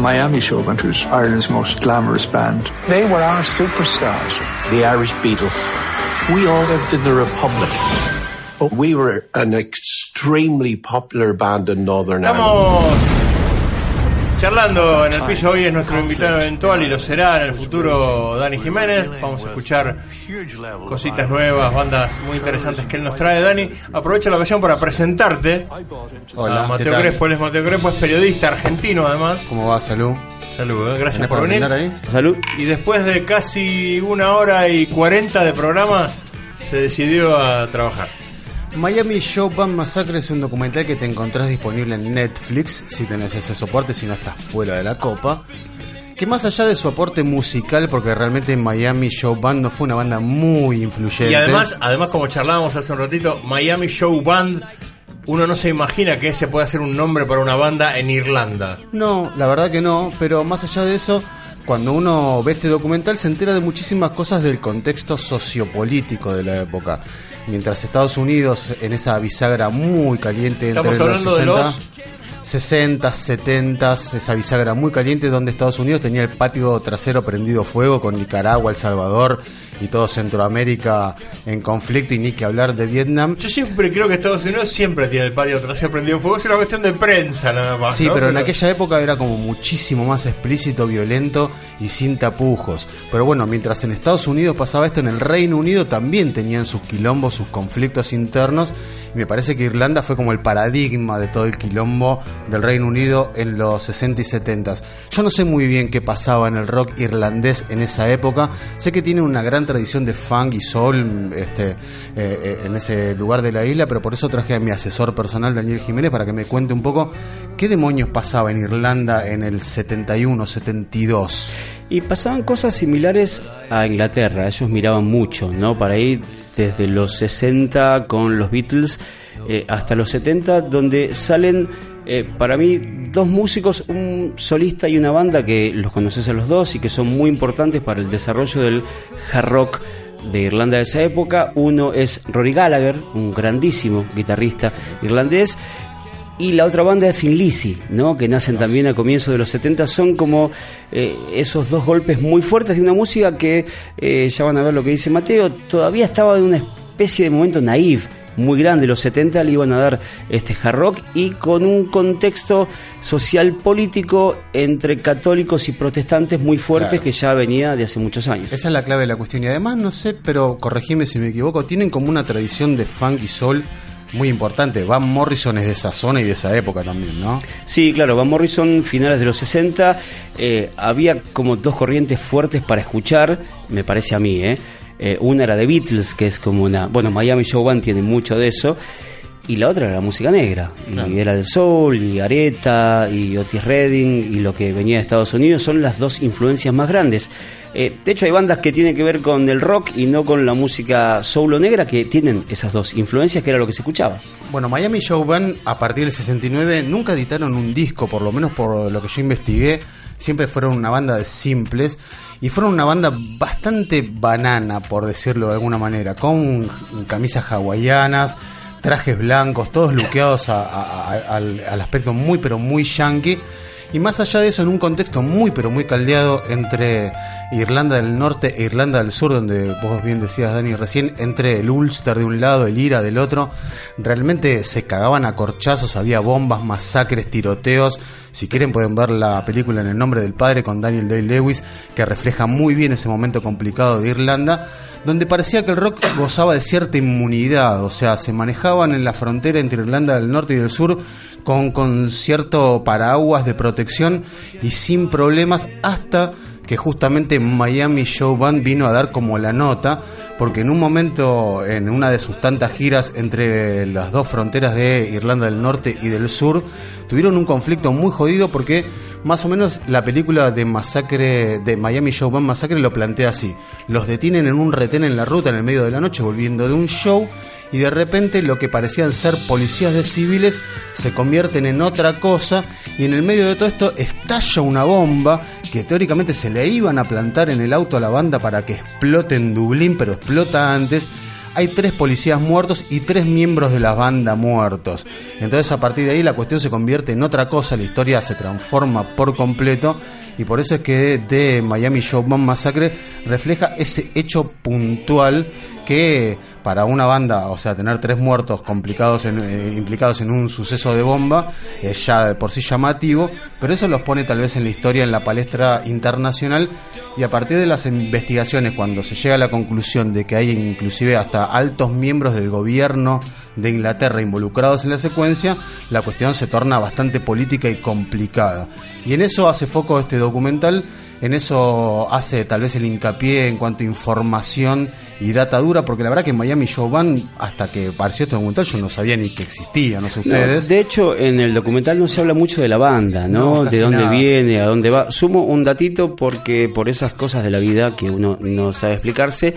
Miami Show Band, who's Ireland's most glamorous band. They were our superstars. The Irish Beatles. We all lived in the Republic. But We were an extremely popular band in Northern Ireland. Estamos charlando en el piso. Hoy es nuestro invitado eventual y lo será en el futuro Dani Jiménez. Vamos a escuchar cositas nuevas, bandas muy interesantes que él nos trae. Dani, aprovecha la ocasión para presentarte. Hola, a Mateo ¿qué tal? Crespo, él es Mateo Crespo, es periodista argentino además. ¿Cómo va, Salud? Saludos, gracias ¿Tenés por venir. ahí? Salud. Y después de casi una hora y cuarenta de programa, se decidió a trabajar. Miami Show Band Massacre es un documental que te encontrás disponible en Netflix, si tenés ese soporte, si no estás fuera de la copa. Que más allá de su aporte musical, porque realmente Miami Show Band no fue una banda muy influyente. Y además, además como charlábamos hace un ratito, Miami Show Band, uno no se imagina que ese puede ser un nombre para una banda en Irlanda. No, la verdad que no, pero más allá de eso, cuando uno ve este documental se entera de muchísimas cosas del contexto sociopolítico de la época. Mientras Estados Unidos, en esa bisagra muy caliente entre los hablando de 60, los- 60, 70, esa bisagra muy caliente donde Estados Unidos tenía el patio trasero prendido fuego con Nicaragua, El Salvador y todo Centroamérica en conflicto y ni que hablar de Vietnam. Yo siempre creo que Estados Unidos siempre tiene el patio trasero prendido en fuego, es una cuestión de prensa nada más. Sí, ¿no? pero en aquella época era como muchísimo más explícito, violento y sin tapujos. Pero bueno, mientras en Estados Unidos pasaba esto, en el Reino Unido también tenían sus quilombos, sus conflictos internos. Y me parece que Irlanda fue como el paradigma de todo el quilombo del Reino Unido en los 60 y 70. Yo no sé muy bien qué pasaba en el rock irlandés en esa época. Sé que tiene una gran tradición de funk y soul este, eh, eh, en ese lugar de la isla, pero por eso traje a mi asesor personal, Daniel Jiménez, para que me cuente un poco qué demonios pasaba en Irlanda en el 71, 72. Y pasaban cosas similares a Inglaterra, ellos miraban mucho, ¿no? Para ir desde los 60 con los Beatles eh, hasta los 70, donde salen eh, para mí dos músicos, un solista y una banda que los conoces a los dos y que son muy importantes para el desarrollo del hard rock de Irlanda de esa época. Uno es Rory Gallagher, un grandísimo guitarrista irlandés, y la otra banda es Lizzy, ¿no? que nacen también a comienzos de los 70, son como eh, esos dos golpes muy fuertes de una música que, eh, ya van a ver lo que dice Mateo, todavía estaba en una especie de momento naive, muy grande, los 70 le iban a dar este hard rock y con un contexto social político entre católicos y protestantes muy fuerte Claro. que ya venía de hace muchos años. Esa es la clave de la cuestión. Y además, no sé, pero corregime si me equivoco, tienen como una tradición de funk y soul muy importante. Van Morrison es de esa zona y de esa época también, ¿no? Sí, claro, Van Morrison, finales de los 60, eh, había como dos corrientes fuertes para escuchar, me parece a mí, ¿eh? Eh, una era de Beatles, que es como una... Bueno, Miami Show Band tiene mucho de eso, y la otra era la música negra, y era el soul, y Areta, y Otis Redding, y lo que venía de Estados Unidos, son las dos influencias más grandes. Eh, de hecho, hay bandas que tienen que ver con el rock y no con la música soul o negra, que tienen esas dos influencias, que era lo que se escuchaba. Bueno, Miami Show Band a partir del 69 nunca editaron un disco, por lo menos por lo que yo investigué, siempre fueron una banda de simples. Y fueron una banda bastante banana, por decirlo de alguna manera, con camisas hawaianas, trajes blancos, todos luqueados a- al, al aspecto muy pero muy yankee. Y más allá de eso, en un contexto muy pero muy caldeado entre Irlanda del Norte e Irlanda del Sur, donde vos bien decías, Dani, recién, entre el Ulster de un lado, el IRA del otro, realmente se cagaban a corchazos, había bombas, masacres, tiroteos. Si quieren pueden ver la película En el nombre del padre con Daniel Day-Lewis, que refleja muy bien ese momento complicado de Irlanda, donde parecía que el rock gozaba de cierta inmunidad, o sea, se manejaban en la frontera entre Irlanda del Norte y del Sur con, con cierto paraguas de protección y sin problemas hasta que justamente Miami Show Band vino a dar como la nota, porque en un momento, en una de sus tantas giras entre las dos fronteras de Irlanda del Norte y del Sur, tuvieron un conflicto muy jodido porque más o menos la película de Masacre, de Miami Show Band Masacre lo plantea así. Los detienen en un retén en la ruta en el medio de la noche volviendo de un show y de repente lo que parecían ser policías de civiles se convierten en otra cosa y en el medio de todo esto estalla una bomba que teóricamente se le iban a plantar en el auto a la banda para que explote en Dublín, pero explota antes. hay tres policías muertos y tres miembros de la banda muertos. Entonces a partir de ahí la cuestión se convierte en otra cosa, la historia se transforma por completo y por eso es que de Miami Showman Massacre refleja ese hecho puntual que para una banda, o sea, tener tres muertos complicados eh, implicados en un suceso de bomba es ya de por sí llamativo, pero eso los pone tal vez en la historia, en la palestra internacional y a partir de las investigaciones, cuando se llega a la conclusión de que hay inclusive hasta altos miembros del gobierno de Inglaterra involucrados en la secuencia, la cuestión se torna bastante política y complicada. Y en eso hace foco este documental en eso hace tal vez el hincapié en cuanto a información y data dura, porque la verdad que en Miami Show Band, hasta que apareció este documental, yo no sabía ni que existía, no sé ustedes. de hecho, en el documental no se habla mucho de la banda, ¿no? de dónde viene, a dónde va. Sumo un datito porque por esas cosas de la vida que uno no sabe explicarse,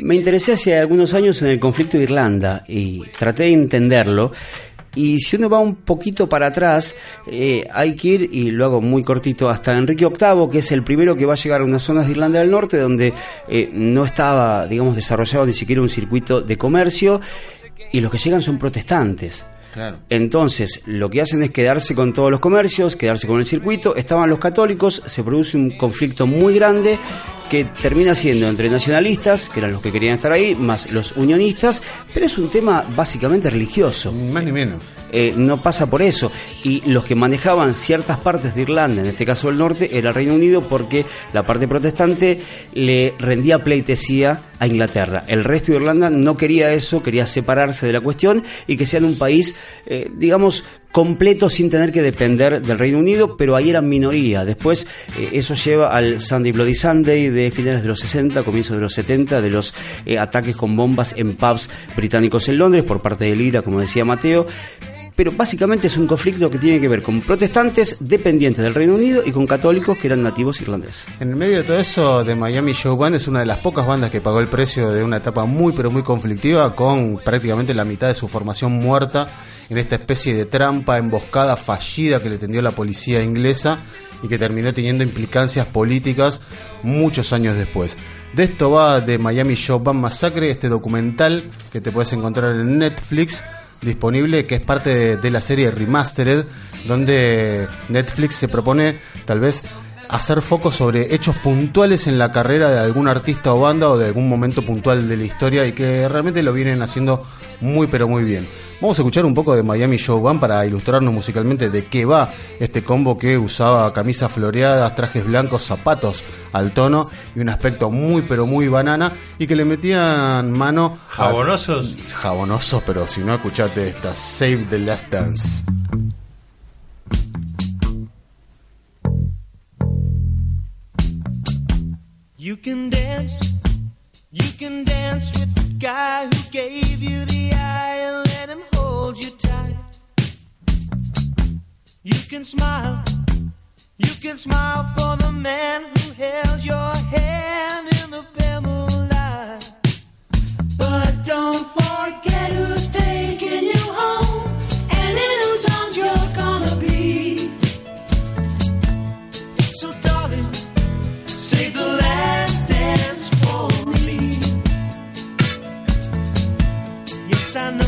me interesé hace algunos años en el conflicto de Irlanda y traté de entenderlo. Y si uno va un poquito para atrás, eh, hay que ir, y lo hago muy cortito, hasta Enrique VIII, que es el primero que va a llegar a unas zonas de Irlanda del Norte donde eh, no estaba, digamos, desarrollado ni siquiera un circuito de comercio, y los que llegan son protestantes. Entonces, lo que hacen es quedarse con todos los comercios, quedarse con el circuito. Estaban los católicos, se produce un conflicto muy grande que termina siendo entre nacionalistas, que eran los que querían estar ahí, más los unionistas, pero es un tema básicamente religioso. Más ni menos. Eh, no pasa por eso. Y los que manejaban ciertas partes de Irlanda, en este caso el norte, era el Reino Unido porque la parte protestante le rendía pleitesía a Inglaterra. El resto de Irlanda no quería eso, quería separarse de la cuestión y que sean un país, eh, digamos, completo sin tener que depender del Reino Unido, pero ahí eran minoría. Después eh, eso lleva al Sunday Bloody Sunday de finales de los 60, comienzos de los 70, de los ataques con bombas en pubs británicos en Londres por parte de Lira, como decía Mateo pero básicamente es un conflicto que tiene que ver con protestantes dependientes del Reino Unido y con católicos que eran nativos irlandeses. En el medio de todo eso, The Miami Show Band es una de las pocas bandas que pagó el precio de una etapa muy pero muy conflictiva con prácticamente la mitad de su formación muerta en esta especie de trampa, emboscada, fallida que le tendió la policía inglesa y que terminó teniendo implicancias políticas muchos años después. De esto va The Miami Show Band Massacre, este documental que te puedes encontrar en Netflix disponible que es parte de, la serie Remastered, donde Netflix se propone tal vez hacer foco sobre hechos puntuales en la carrera de algún artista o banda o de algún momento puntual de la historia y que realmente lo vienen haciendo muy pero muy bien. Vamos a escuchar un poco de Miami Show Band para ilustrarnos musicalmente de qué va este combo que usaba camisas floreadas, trajes blancos, zapatos al tono y un aspecto muy pero muy banana y que le metían mano jabonosos, jabonosos, pero si no escuchate esta Save the Last Dance. Can dance, you can dance with the guy who gave you the eye and let him hold you tight. You can smile, you can smile for the man who held your hand in the pale moonlight. But don't forget who's taking you home and in whose arms you're gonna be. So, darling, save the I know.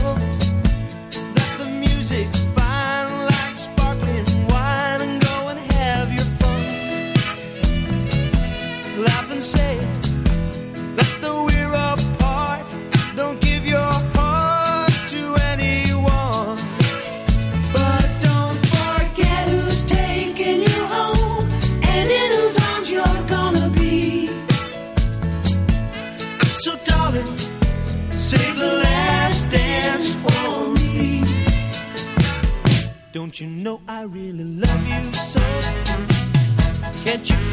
I really love you so? Can't you